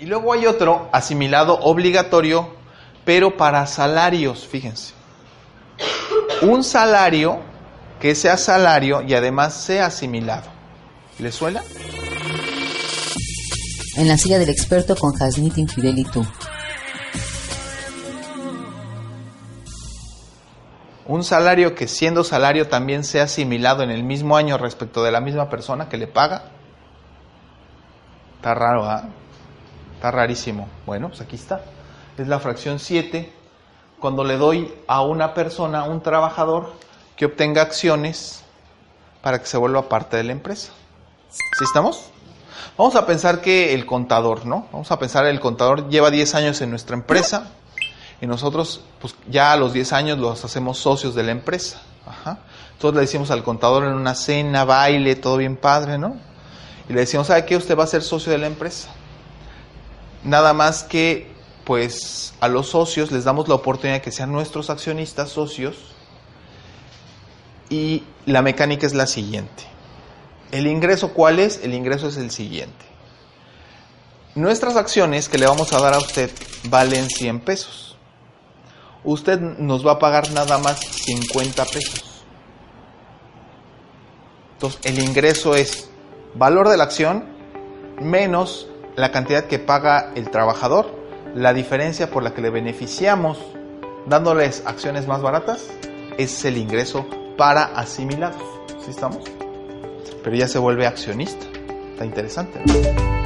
Y luego hay otro asimilado obligatorio, pero para salarios, fíjense. Un salario que sea salario y además sea asimilado. ¿Le suena? En la silla del experto con Hasnit Infidelitu. Un salario que siendo salario también sea asimilado en el mismo año respecto de la misma persona que le paga. Está raro, ¿ah? Está rarísimo. Bueno, pues aquí está. Es la fracción 7. Cuando le doy a una persona, un trabajador, que obtenga acciones para que se vuelva parte de la empresa. ¿Sí estamos? Vamos a pensar que el contador, ¿no? Vamos a pensar el contador lleva 10 años en nuestra empresa y nosotros, pues ya a los 10 años los hacemos socios de la empresa. Ajá. Entonces le decimos al contador en una cena, baile, todo bien padre, ¿no? Y le decimos, ¿sabe qué? Usted va a ser socio de la empresa. Nada más que, pues, a los socios les damos la oportunidad de que sean nuestros accionistas socios. Y la mecánica es la siguiente. ¿El ingreso cuál es? El ingreso es el siguiente. Nuestras acciones que le vamos a dar a usted valen 100 pesos. Usted nos va a pagar nada más 50 pesos. Entonces, el ingreso es valor de la acción menos la cantidad que paga el trabajador, la diferencia por la que le beneficiamos dándoles acciones más baratas, es el ingreso para asimilados. ¿Sí estamos? Pero ya se vuelve accionista. Está interesante.